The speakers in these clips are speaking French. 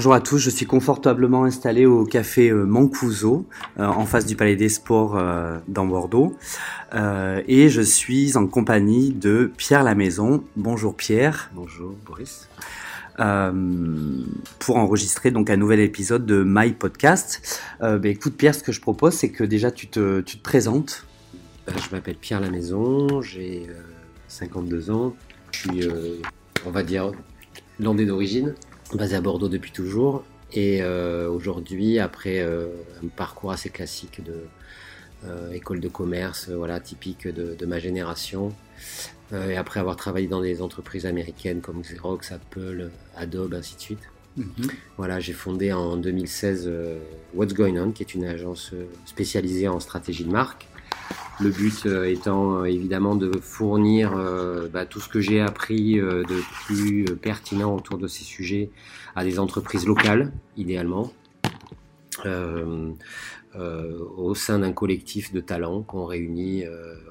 Bonjour à tous, je suis confortablement installé au café euh, Mancuso, euh, en face du Palais des Sports euh, dans Bordeaux. et je suis en compagnie de Pierre Lamaison. Bonjour Pierre. Bonjour Boris. pour enregistrer donc un nouvel épisode de My Podcast. Ben, écoute Pierre, ce que je propose, c'est que déjà tu te, tu te présentes. je m'appelle Pierre Lamaison, j'ai 52 ans. Je suis, on va dire, landais d'origine basé à Bordeaux depuis toujours. Et euh, aujourd'hui, après euh, un parcours assez classique de euh, école de commerce, voilà, typique de, ma génération, et après avoir travaillé dans des entreprises américaines comme Xerox, Apple, Adobe, ainsi de suite, mhm. voilà, j'ai fondé en 2016 What's Going On, qui est une agence spécialisée en stratégie de marque. Le but euh, étant euh, évidemment de fournir euh, bah, tout ce que j'ai appris de plus pertinent autour de ces sujets à des entreprises locales, idéalement, au sein d'un collectif de talents qu'on réunit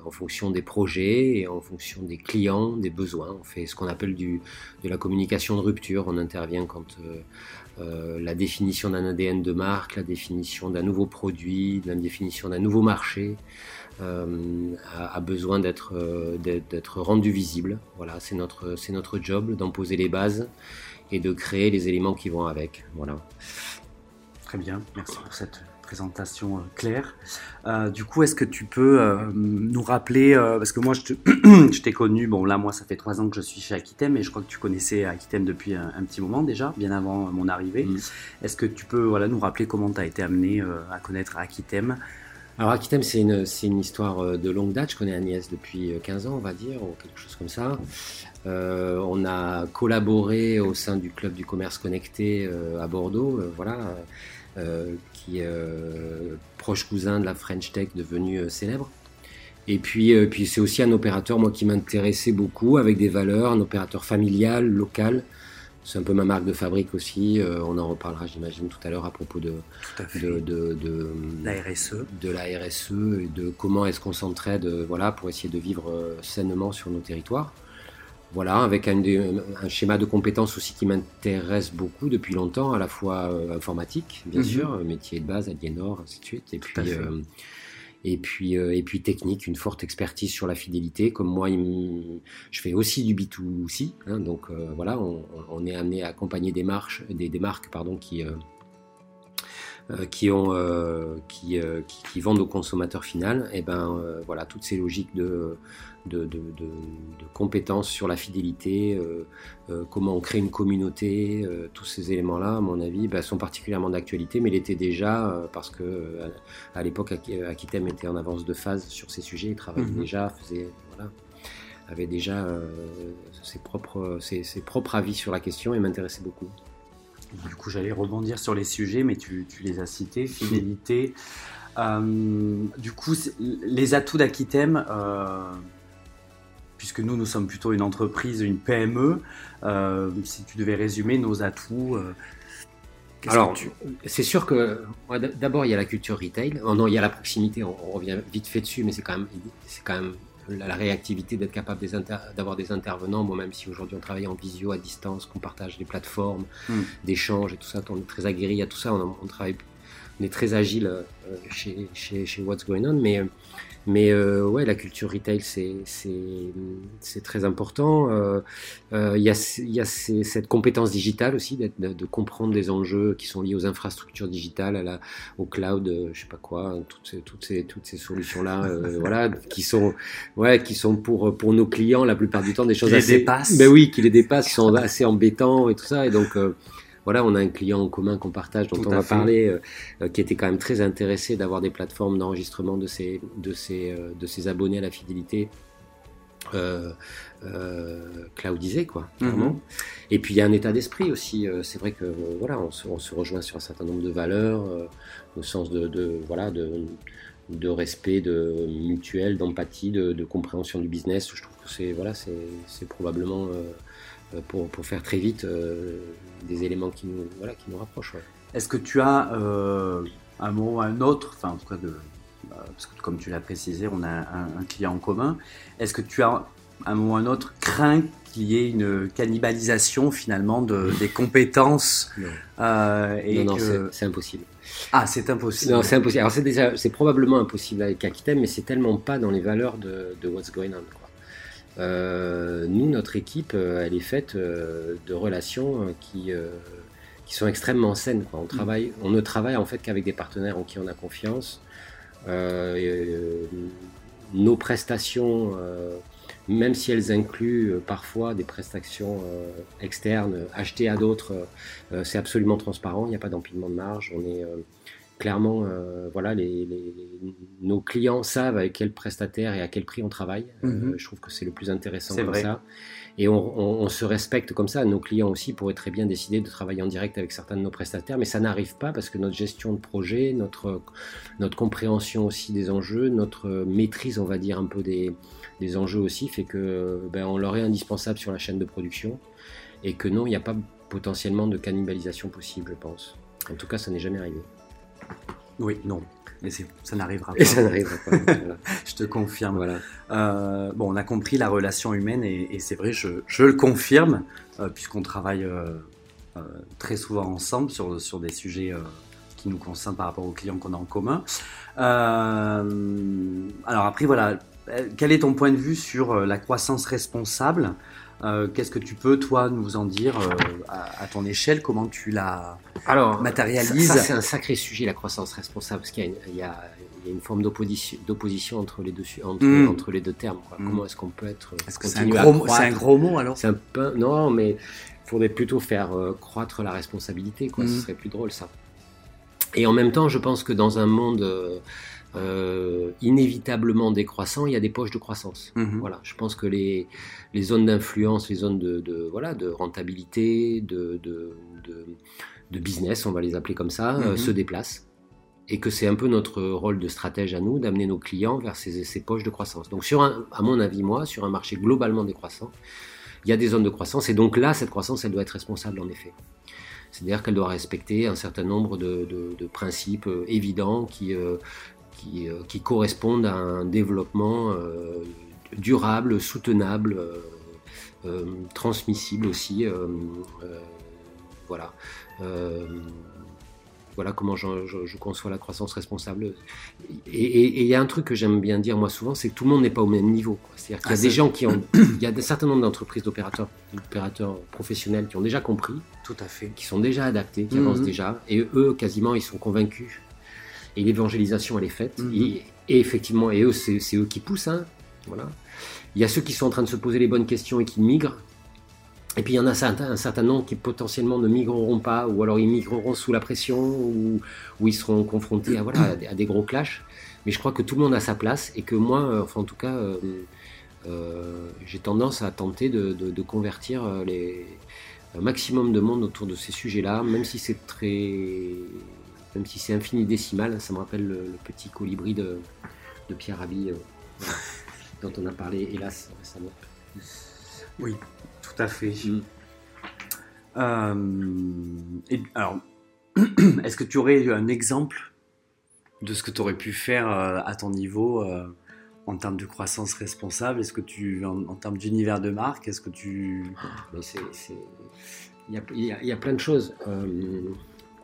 en fonction des projets et en fonction des clients, des besoins. On fait ce qu'on appelle de la communication de rupture. On intervient quand la définition d'un ADN de marque, la définition d'un nouveau produit, la définition d'un nouveau marché, euh, a, besoin euh, d'être rendu visible. Voilà, c'est notre, notre job d'en poser les bases et de créer les éléments qui vont avec. Voilà. Très bien, merci pour cette présentation euh, claire. du coup, est-ce que tu peux nous rappeler, parce que moi je t'ai connu, bon là moi ça fait trois ans que je suis chez Aquitem et je crois que tu connaissais Aquitem depuis un, petit moment déjà, bien avant mon arrivée. Mm. Est-ce que tu peux voilà, nous rappeler comment tu as été amené à connaître Aquitem alors Aquitem, c'est une, une, histoire euh, de longue date. Je connais Agnès depuis 15 euh, ans, on va dire, ou quelque chose comme ça. Euh, on a collaboré au sein du club du commerce connecté à Bordeaux, voilà, qui est proche cousin de la French Tech devenue célèbre. Et puis, puis c'est aussi un opérateur, moi, qui m'intéressait beaucoup, avec des valeurs, un opérateur familial, local, c'est un peu ma marque de fabrique aussi. Euh, on en reparlera, j'imagine, tout à l'heure à propos de, de, de, la RSE. De la RSE et de comment est-ce qu'on s'entraide voilà, pour essayer de vivre euh, sainement sur nos territoires. Voilà, avec un, un schéma de compétences aussi qui m'intéresse beaucoup depuis longtemps, à la fois euh, informatique, bien mhm. sûr, métier de base, Aliénor, ainsi de suite, et puis et puis, euh, et puis technique, une forte expertise sur la fidélité. Comme moi, je fais aussi du B2C, hein, donc euh, voilà, on, est amené à accompagner des, des marques pardon, qui, euh, qui, ont, qui, qui, qui, vendent aux consommateurs finaux. Et ben voilà, toutes ces logiques de de, compétences sur la fidélité, euh, euh, comment on crée une communauté, euh, tous ces éléments-là, à mon avis, bah, sont particulièrement d'actualité, mais l'étaient déjà parce que à, l'époque, Akitem était en avance de phase sur ces sujets, il travaillait mhm. déjà, faisait, voilà, avait déjà ses, propres, ses, propres avis sur la question et m'intéressait beaucoup. Du coup, j'allais rebondir sur les sujets, mais tu, les as cités, fidélité. du coup, les atouts d'Akitem, puisque nous, nous sommes plutôt une entreprise, une PME. Euh, si tu devais résumer nos atouts. Euh, alors, c'est sûr que d'abord il y a la culture retail. Oh non, il y a la proximité. On, revient vite fait dessus, mais c'est quand même, c'est quand même la, réactivité d'être capable d'avoir des, intervenants. Bon, même si aujourd'hui on travaille en visio à distance, qu'on partage des plateformes hmm. d'échange et tout ça, on est très aguerri à tout ça. On, travaille, on est très agile euh, chez, chez, chez What's Going On, mais mais euh, ouais, la culture retail, c'est très important. Euh, euh, il y a, y a cette compétence digitale aussi, de, de, comprendre les enjeux qui sont liés aux infrastructures digitales, à la, au cloud, je sais pas quoi, toutes ces, toutes ces, toutes ces solutions-là, voilà, qui sont, ouais, qui sont pour, pour nos clients la plupart du temps des choses qui assez. Les dépassent. Ben oui, qui les dépassent, qui sont assez embêtants et tout ça. Et donc, voilà, on a un client en commun qu'on partage, dont on va parler, euh, euh, qui était quand même très intéressé d'avoir des plateformes d'enregistrement de ses, de, ses, euh, de ses abonnés à la fidélité. Euh, cloudisé quoi mhm. et puis il y a un état d'esprit aussi c'est vrai que voilà on se, rejoint sur un certain nombre de valeurs au sens de, voilà de, de respect de mutuel d'empathie de, compréhension du business je trouve que c'est voilà c'est probablement euh, pour, pour, faire très vite euh, des éléments qui nous, voilà, qui nous rapprochent. Est-ce que tu as euh, un mot ou un autre, enfin en tout cas de, parce que comme tu l'as précisé, on a un, client en commun. Est-ce que tu as un moment ou un autre, craint qu'il y ait une cannibalisation finalement de, des compétences. Non, euh, et non, non, que- c'est- impossible. Ah, c'est impossible. Non, c'est impossible. Alors c'est déjà, c'est probablement impossible avec Aquitaine, mais c'est tellement pas dans les valeurs de, de What's Going On. Quoi. Euh, nous, notre équipe, euh, elle est faite euh, de relations qui, euh, qui sont extrêmement saines. Quoi. On, travaille, on ne travaille en fait qu'avec des partenaires en qui on a confiance. Et, nos prestations, même si elles incluent euh, parfois des prestations euh, externes achetées à d'autres, euh, c'est absolument transparent. Il n'y a pas d'empilement de marge. On est euh, clairement, euh, voilà, les, les- nos clients savent avec quel prestataire et à quel prix on travaille. Euh, Mhm. je trouve que c'est le plus intéressant comme vrai. ça. Et on, on- on se respecte comme ça. Nos clients aussi pourraient très bien décider de travailler en direct avec certains de nos prestataires, mais ça n'arrive pas parce que notre gestion de projet, notre, notre compréhension aussi des enjeux, notre maîtrise, on va dire, un peu des, des enjeux aussi, fait que ben, on leur est indispensable sur la chaîne de production et que non, il n'y a pas potentiellement de cannibalisation possible, je pense. En tout cas, ça n'est jamais arrivé. Oui, non. Mais ça n'arrivera Et pas. ça n'arrivera pas. voilà. Je te confirme. Voilà. Euh, bon, on a compris la relation humaine et, et c'est vrai, je, je le confirme, euh, puisqu'on travaille euh, très souvent ensemble sur, sur des sujets qui nous concernent par rapport aux clients qu'on a en commun. Alors après, voilà, quel est ton point de vue sur la croissance responsable? Euh, Qu'est-ce que tu peux, toi, nous en dire euh, à, à ton échelle? Comment tu la Alors, matérialises? Ça, ça, c'est un sacré sujet, la croissance responsable, parce qu'il y a une, il y a- il y a une forme d'opposition, entre, les deux, su- entre, Mm. entre les deux termes. quoi. Mm. Comment est-ce qu'on peut être Est-ce que c'est un, gros, mot- croître? c'est un gros mot alors? C'est un peu non, mais il faudrait plutôt faire euh, croître la responsabilité, quoi. Ce Mhm. serait plus drôle ça. Et en même temps, je pense que dans un monde euh, inévitablement décroissant, il y a des poches de croissance. Mhm. Voilà, je pense que les, les zones d'influence, les zones de, de, voilà, de rentabilité, de, de, business, on va les appeler comme ça, euh, Mhm. se déplacent. Et que c'est un peu notre rôle de stratège à nous d'amener nos clients vers ces, ces poches de croissance. Donc, sur un, à mon avis, moi, sur un marché globalement décroissant, il y a des zones de croissance. Et donc là, cette croissance, elle doit être responsable, en effet. C'est-à-dire qu'elle doit respecter un certain nombre de, de- de principes euh, évidents qui, euh, qui, euh, qui correspondent à un développement euh, durable, soutenable, euh, transmissible aussi. voilà. Voilà comment je, je- je conçois la croissance responsable. Et il y a un truc que j'aime bien dire moi souvent, c'est que tout le monde n'est pas au même niveau. C'est-à-dire qu'il y a Ah, des gens qui ont, il y a un certain nombre d'entreprises d'opérateurs, d'opérateurs professionnels qui ont déjà compris, Tout à fait. qui sont déjà adaptés, qui Mhm. avancent déjà, et eux quasiment ils sont convaincus. Et l'évangélisation elle est faite. Mhm. Et, et effectivement, et eux c'est eux qui poussent. hein. Voilà. Il y a ceux qui sont en train de se poser les bonnes questions et qui migrent. Et puis il y en a un certain, un certain nombre qui potentiellement ne migreront pas, ou alors ils migreront sous la pression, ou, ou ils seront confrontés à, voilà, à, des, à des gros clashs. Mais je crois que tout le monde a sa place, et que moi, euh, enfin en tout cas, euh, euh, j'ai tendance à tenter de, de- de convertir les, un maximum de monde autour de ces sujets-là, même si c'est très, même si c'est infini-décimal. Ça me rappelle le, le petit colibri de, de Pierre Rabhi, euh, dont on a parlé, hélas, récemment. Oui, tout à fait. Mm. Euh, et, alors, est-ce que tu aurais un exemple de ce que tu aurais pu faire euh, à ton niveau en termes de croissance responsable? Est-ce que tu, en, en termes d'univers de marque, est-ce que tu... C'est- il, y y y a plein de choses. Euh,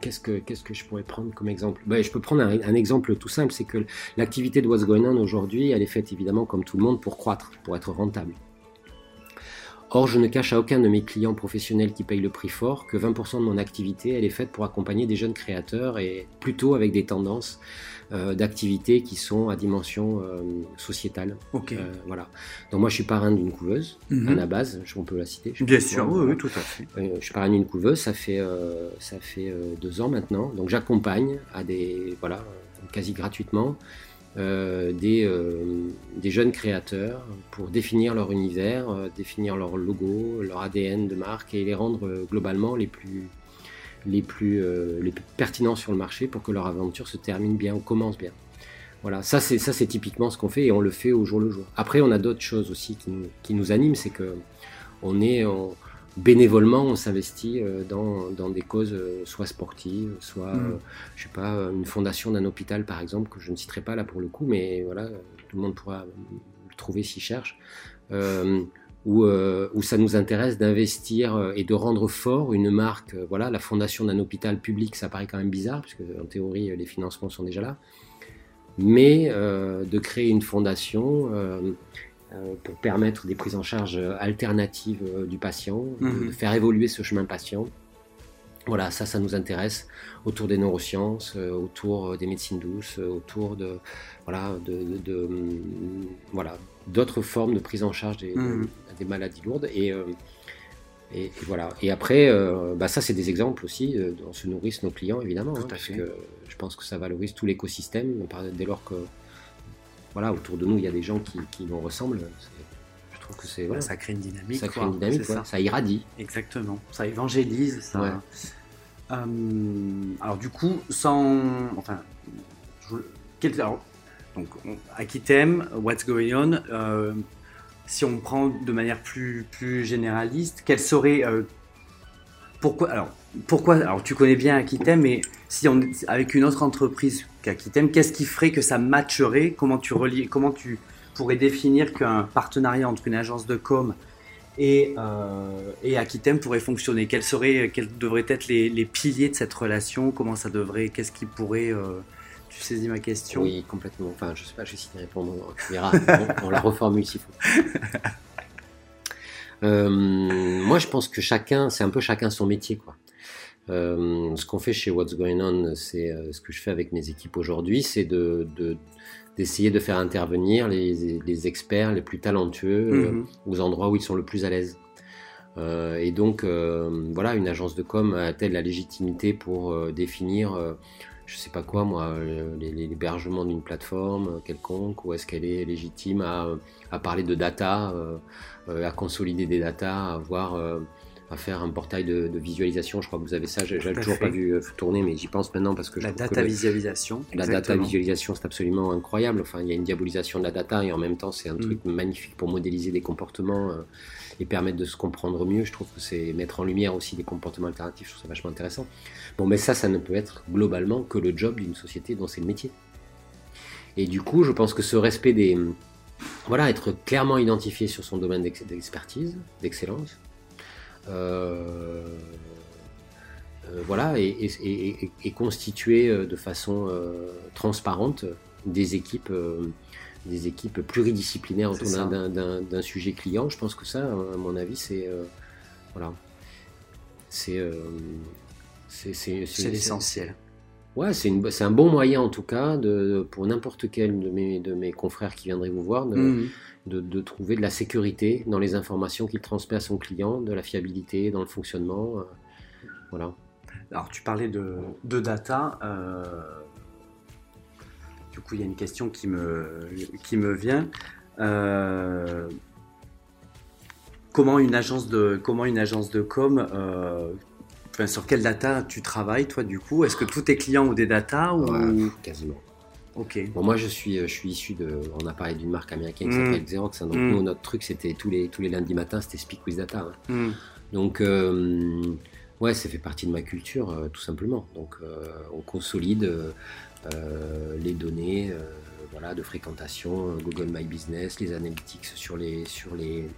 qu'est-ce, que, qu'est-ce que je pourrais prendre comme exemple? Ben, Je peux prendre un, exemple tout simple, c'est que l'activité de What's aujourd'hui, elle est faite évidemment comme tout le monde pour croître, pour être rentable. Or, je ne cache à aucun de mes clients professionnels qui payent le prix fort que 20% de mon activité, elle est faite pour accompagner des jeunes créateurs et plutôt avec des tendances euh, d'activités qui sont à dimension euh, sociétale. Ok. Euh, voilà. Donc moi, je suis parrain d'une couveuse, à la base, on peut la citer. Bien sûr, oui, Voilà. oui, tout à fait. Euh, je suis parrain d'une couveuse, ça fait, euh, ça fait deux ans maintenant. Donc j'accompagne à des, voilà, quasi gratuitement euh, des, euh, des jeunes créateurs pour définir leur univers, euh, définir leur logo, leur ADN de marque et les rendre euh, globalement les plus, les, plus, euh, les plus pertinents sur le marché pour que leur aventure se termine bien ou commence bien. Voilà, ça c'est ça c'est typiquement ce qu'on fait et on le fait au jour le jour. Après on a d'autres choses aussi qui nous, qui nous animent, c'est que on est on- bénévolement on s'investit euh, dans, dans des causes euh, soit sportives, soit euh, je sais pas euh, une fondation d'un hôpital par exemple que je ne citerai pas là pour le coup, mais voilà euh, tout le monde pourra le trouver s'il cherche. où, où, ça nous intéresse d'investir et de rendre fort une marque. voilà, la fondation d'un hôpital public, ça paraît quand même bizarre, puisque en théorie, les financements sont déjà là. Mais de créer une fondation pour permettre des prises en charge alternatives du patient, de mhm. faire évoluer ce chemin patient. Voilà, ça, ça nous intéresse autour des neurosciences, euh, autour euh, des médecines douces, euh, autour de voilà de, mm, voilà d'autres formes de prise en charge des, mmh. maladies lourdes et, et, voilà. Et après, bah ça, c'est des exemples aussi dont se nourrissent nos clients, évidemment, hein, parce que je pense que ça valorise tout l'écosystème. Dès lors que voilà, autour de nous, il y a des gens qui, qui nous ressemblent. Je trouve que c'est ça crée une dynamique. Ça crée une dynamique, ça. irradie. Exactement. Ça évangélise. Ça. Euh, alors du coup, sans... Enfin, quel, alors, donc, Akitem, What's Going On, euh, si on prend de manière plus, plus généraliste, quel serait... Euh, pourquoi, alors, pourquoi, alors tu connais bien Akitem, mais si on avec une autre entreprise qu'Akitem, qu'est-ce qui ferait que ça matcherait? Comment tu relis, comment tu pourrais définir qu'un partenariat entre une agence de com et, euh, et Akitem pourrait fonctionner? Quels, seraient, quels devraient être les, les, piliers de cette relation? Comment ça devrait Qu'est-ce qui pourrait euh, Tu saisis ma question? Oui, complètement. Enfin, je sais pas, je vais essayer de répondre. Tu verras, on, la reformule s'il faut. Euh, moi, je pense que chacun, c'est un peu chacun son métier, quoi. Euh, ce qu'on fait chez What's Going On, c'est euh, ce que je fais avec mes équipes aujourd'hui, c'est de, de, d'essayer de faire intervenir les, experts les plus talentueux euh, mhm. aux endroits où ils sont le plus à l'aise. Et donc, voilà, une agence de com a-t-elle la légitimité pour définir, je sais pas quoi, moi, l'hébergement d'une plateforme quelconque, ou est-ce qu'elle est légitime à, à, parler de data, à consolider des data, à voir à faire un portail de, visualisation. Je crois que vous avez ça. J'ai toujours pas vu euh, tourner, mais j'y pense maintenant parce que la data visualisation. La data visualisation, c'est absolument incroyable. Enfin, il y a une diabolisation de la data et en même temps, c'est un mm. truc magnifique pour modéliser des comportements euh, et permettre de se comprendre mieux. Je trouve que c'est mettre en lumière aussi des comportements alternatifs. Je trouve ça vachement intéressant. Bon, mais ça, ça ne peut être globalement que le job d'une société dont c'est le métier. Et du coup, je pense que ce respect des voilà, être clairement identifié sur son domaine d'expertise, d'excellence, euh, euh, voilà, et, constituer euh, de façon transparente des équipes des équipes pluridisciplinaires autour d'un sujet client. Je pense que ça, à mon avis, c'est voilà, c'est c'est l'essentiel. Ouais, c'est un bon moyen en tout cas de, pour n'importe quel de mes, de mes confrères qui viendraient vous voir de, mmh de, trouver de la sécurité dans les informations qu'il transmet à son client, de la fiabilité dans le fonctionnement. Euh, voilà. Alors tu parlais de, data. Euh, du coup, il y a une question qui me, qui me vient. Euh, comment une agence de comment une agence de com sur quelle data tu travailles toi du coup? Est-ce que tous tes clients ont des data ou quasiment Bon, moi, je suis, je suis issu de. On a parlé d'une marque américaine qui mm. s'appelle Xerox. Hein. donc, mm. nous, notre truc, c'était tous les, tous les lundis matins, c'était Speak with Data. Hein. Mm. Donc, euh, ouais, ça fait partie de ma culture, euh, tout simplement. Donc, euh, on consolide les données voilà, de fréquentation, Google My Business, les analytics sur les, sur les,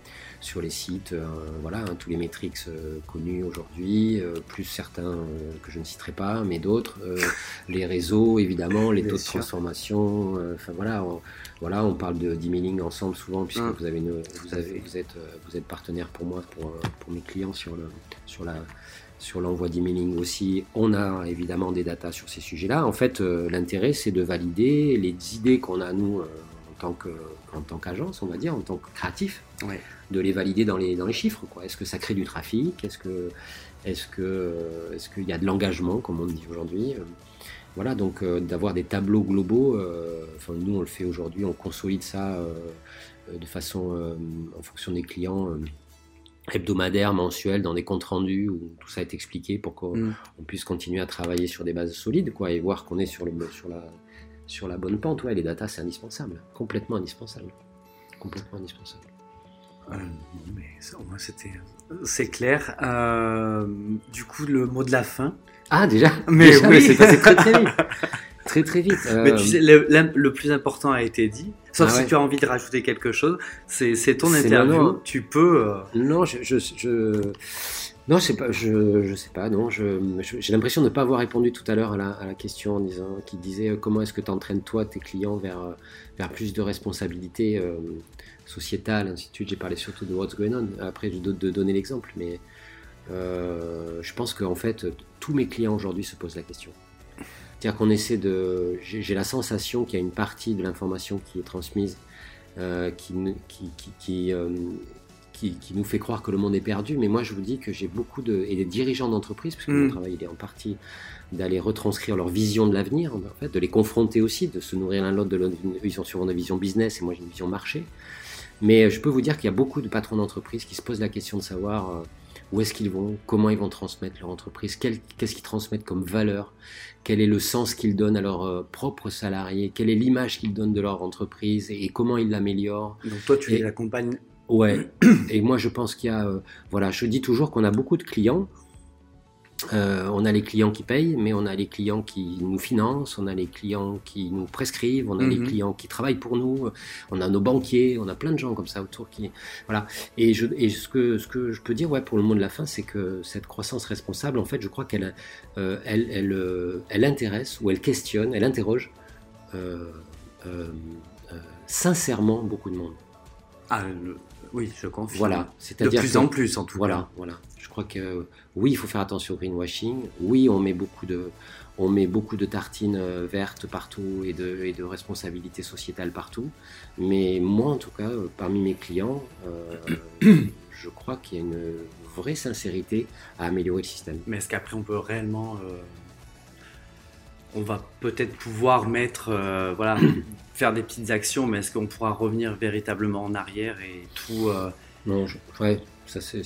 sur les sites, euh, voilà, hein, tous les métriques euh, connus aujourd'hui, euh, plus certains que je ne citerai pas, mais d'autres, les réseaux évidemment, les taux de transformation, enfin voilà, on, voilà, on parle de d'emailing ensemble souvent puisque hum. vous avez, vous avez, vous êtes, vous êtes partenaire pour moi, pour, pour mes clients sur le, sur la sur l'envoi d'emailing aussi, on a évidemment des datas sur ces sujets-là. En fait, l'intérêt, c'est de valider les idées qu'on a, nous, en tant que, en tant qu'agence, on va dire, en tant que créatif, de les valider dans les, dans les chiffres. Est-ce que ça crée du trafic? Est-ce que est-ce que est-ce qu'il y a de l'engagement, comme on dit aujourd'hui? Voilà, donc euh, d'avoir des tableaux globaux. Euh, enfin, nous, on le fait aujourd'hui, on consolide ça euh, de façon en fonction des clients hebdomadaires, mensuels, dans des comptes rendus où tout ça est expliqué pour qu'on mm. puisse continuer à travailler sur des bases solides, quoi, et voir qu'on est sur le sur la sur la bonne pente. Ouais, les datas, c'est indispensable, complètement indispensable, complètement indispensable. Euh, mais c'était, c'est clair. Euh, du coup, le mot de la fin. Ah déjà? Mais oui, c'est passé très très vite. très très vite. Mais tu sais, le, le, plus important a été dit. Sauf ah si tu as envie de rajouter quelque chose, c'est ton interview. Tu peux. Non, je, je, je... Non, je sais pas, je, je sais pas, non, j'ai l'impression de ne pas avoir répondu tout à l'heure à la, à la, question en disant, qui disait euh, comment est-ce que tu entraînes toi tes clients vers, euh, vers plus de responsabilité euh, sociétale, ainsi de suite. J'ai parlé surtout de what's going on, après de, de donner l'exemple, mais euh, je pense qu'en fait, tous mes clients aujourd'hui se posent la question. C'est-à-dire qu'on essaie de. J'ai la sensation qu'il y a une partie de l'information qui est transmise euh, qui, qui, qui, qui qui, nous fait croire que le monde est perdu, mais moi je vous dis que j'ai beaucoup de... et des dirigeants d'entreprise, parce que mon mm. travail il est en partie d'aller retranscrire leur vision de l'avenir, en fait, de les confronter aussi, de se nourrir l'un l'autre de leur vision, sur une vision business et moi j'ai une vision marché. Mais je peux vous dire qu'il y a beaucoup de patrons d'entreprise qui se posent la question de savoir euh, où est-ce qu'ils vont, comment ils vont transmettre leur entreprise, qu'est-ce qu'ils transmettent comme valeur, quel est le sens qu'ils donnent à leurs euh, propres salariés, quelle est l'image qu'ils donnent de leur entreprise? Et, comment ils l'améliorent? Donc toi tu les accompagnes Ouais, et moi je pense qu'il y a, euh, voilà, je dis toujours qu'on a beaucoup de clients. Euh, on a les clients qui payent, mais on a les clients qui nous financent, on a les clients qui nous prescrivent, on a les mhm. clients qui travaillent pour nous, on a nos banquiers, on a plein de gens comme ça autour qui, voilà. Et, je, et ce que ce que je peux dire, ouais, pour le mot de la fin, c'est que cette croissance responsable, en fait, je crois qu'elle euh, elle, elle, elle, intéresse ou elle questionne, elle interroge sincèrement beaucoup de monde. Ah, oui, je confie. Voilà, c'est-à-dire de plus en plus en tout voilà, cas. Voilà, je crois que oui, il faut faire attention au greenwashing. Oui, on met beaucoup de, on met beaucoup de tartines euh, vertes partout et de, et de responsabilités sociétales partout. Mais moi, en tout cas, euh, parmi mes clients, euh, je crois qu'il y a une vraie sincérité à améliorer le système. Mais est-ce qu'après on peut réellement on va peut-être pouvoir mettre, voilà, faire des petites actions, mais est-ce qu'on pourra revenir véritablement en arrière et tout euh, Non, ouais, ça c'est.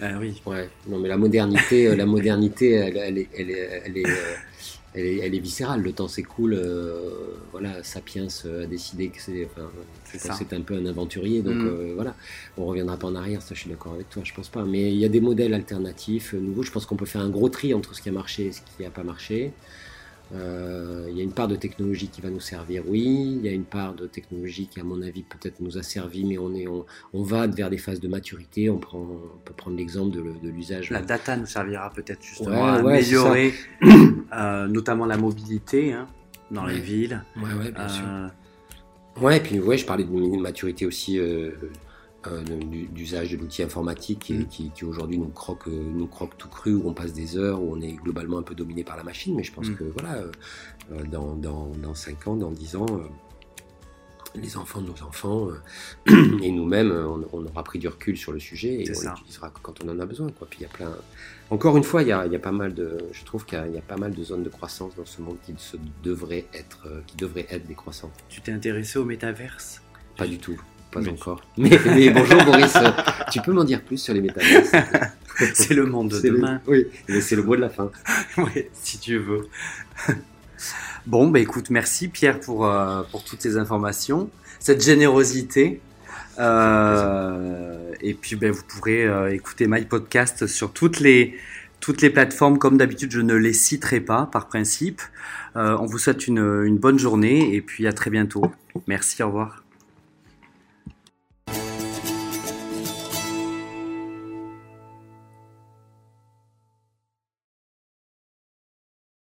Ah oui. Ouais, non, mais la modernité, euh, la modernité, elle, elle, est, elle, est, elle, est, euh, elle, est, elle est viscérale. Le temps s'écoule. voilà, Sapiens a décidé que c'est. Enfin, c'est un peu un aventurier, donc mm. voilà, on reviendra pas en arrière. Ça, je suis d'accord avec toi. Je pense pas. Mais il y a des modèles alternatifs nouveaux. Je pense qu'on peut faire un gros tri entre ce qui a marché et ce qui n'a pas marché. Euh, il y a une part de technologie qui va nous servir, oui. Il y a une part de technologie qui, à mon avis, peut-être nous a servi, mais on, est, on, va vers des phases de maturité. On, prend, on peut prendre l'exemple de, l'usage. La data nous servira peut-être justement à améliorer euh, notamment la mobilité hein, dans les villes. Ouais, bien sûr. Euh, ouais, et puis ouais, je parlais de maturité aussi euh, d'usage de l'outil informatique mm. qui, qui, aujourd'hui nous croque, euh, nous croque tout cru, où on passe des heures, où on est globalement un peu dominé par la machine. Mais je pense mm. que voilà, euh, dans, dans, dans, 5 ans, dans 10 ans, les enfants de nos enfants et nous-mêmes, on, aura pris du recul sur le sujet et on l'utilisera quand on en a besoin. Quoi. Puis il y a plein. Encore une fois, il y a, il y a pas mal de. Je trouve qu'il y, a pas mal de zones de croissance dans ce monde qui se devraient être, qui devraient être décroissantes. Tu t'es intéressé au métaverse? Pas du tout. Pas encore. Mais, bonjour Boris, tu peux m'en dire plus sur les métaverses C'est le monde de demain. oui, mais c'est le mot de la fin. oui, si tu veux. bon, bah écoute, merci Pierre pour, euh, pour toutes ces informations, cette générosité. Euh, et puis, ben, vous pourrez euh, écouter My Podcast sur toutes les, toutes les plateformes. Comme d'habitude, je ne les citerai pas par principe. on vous souhaite une, une bonne journée et puis à très bientôt. Merci, au revoir.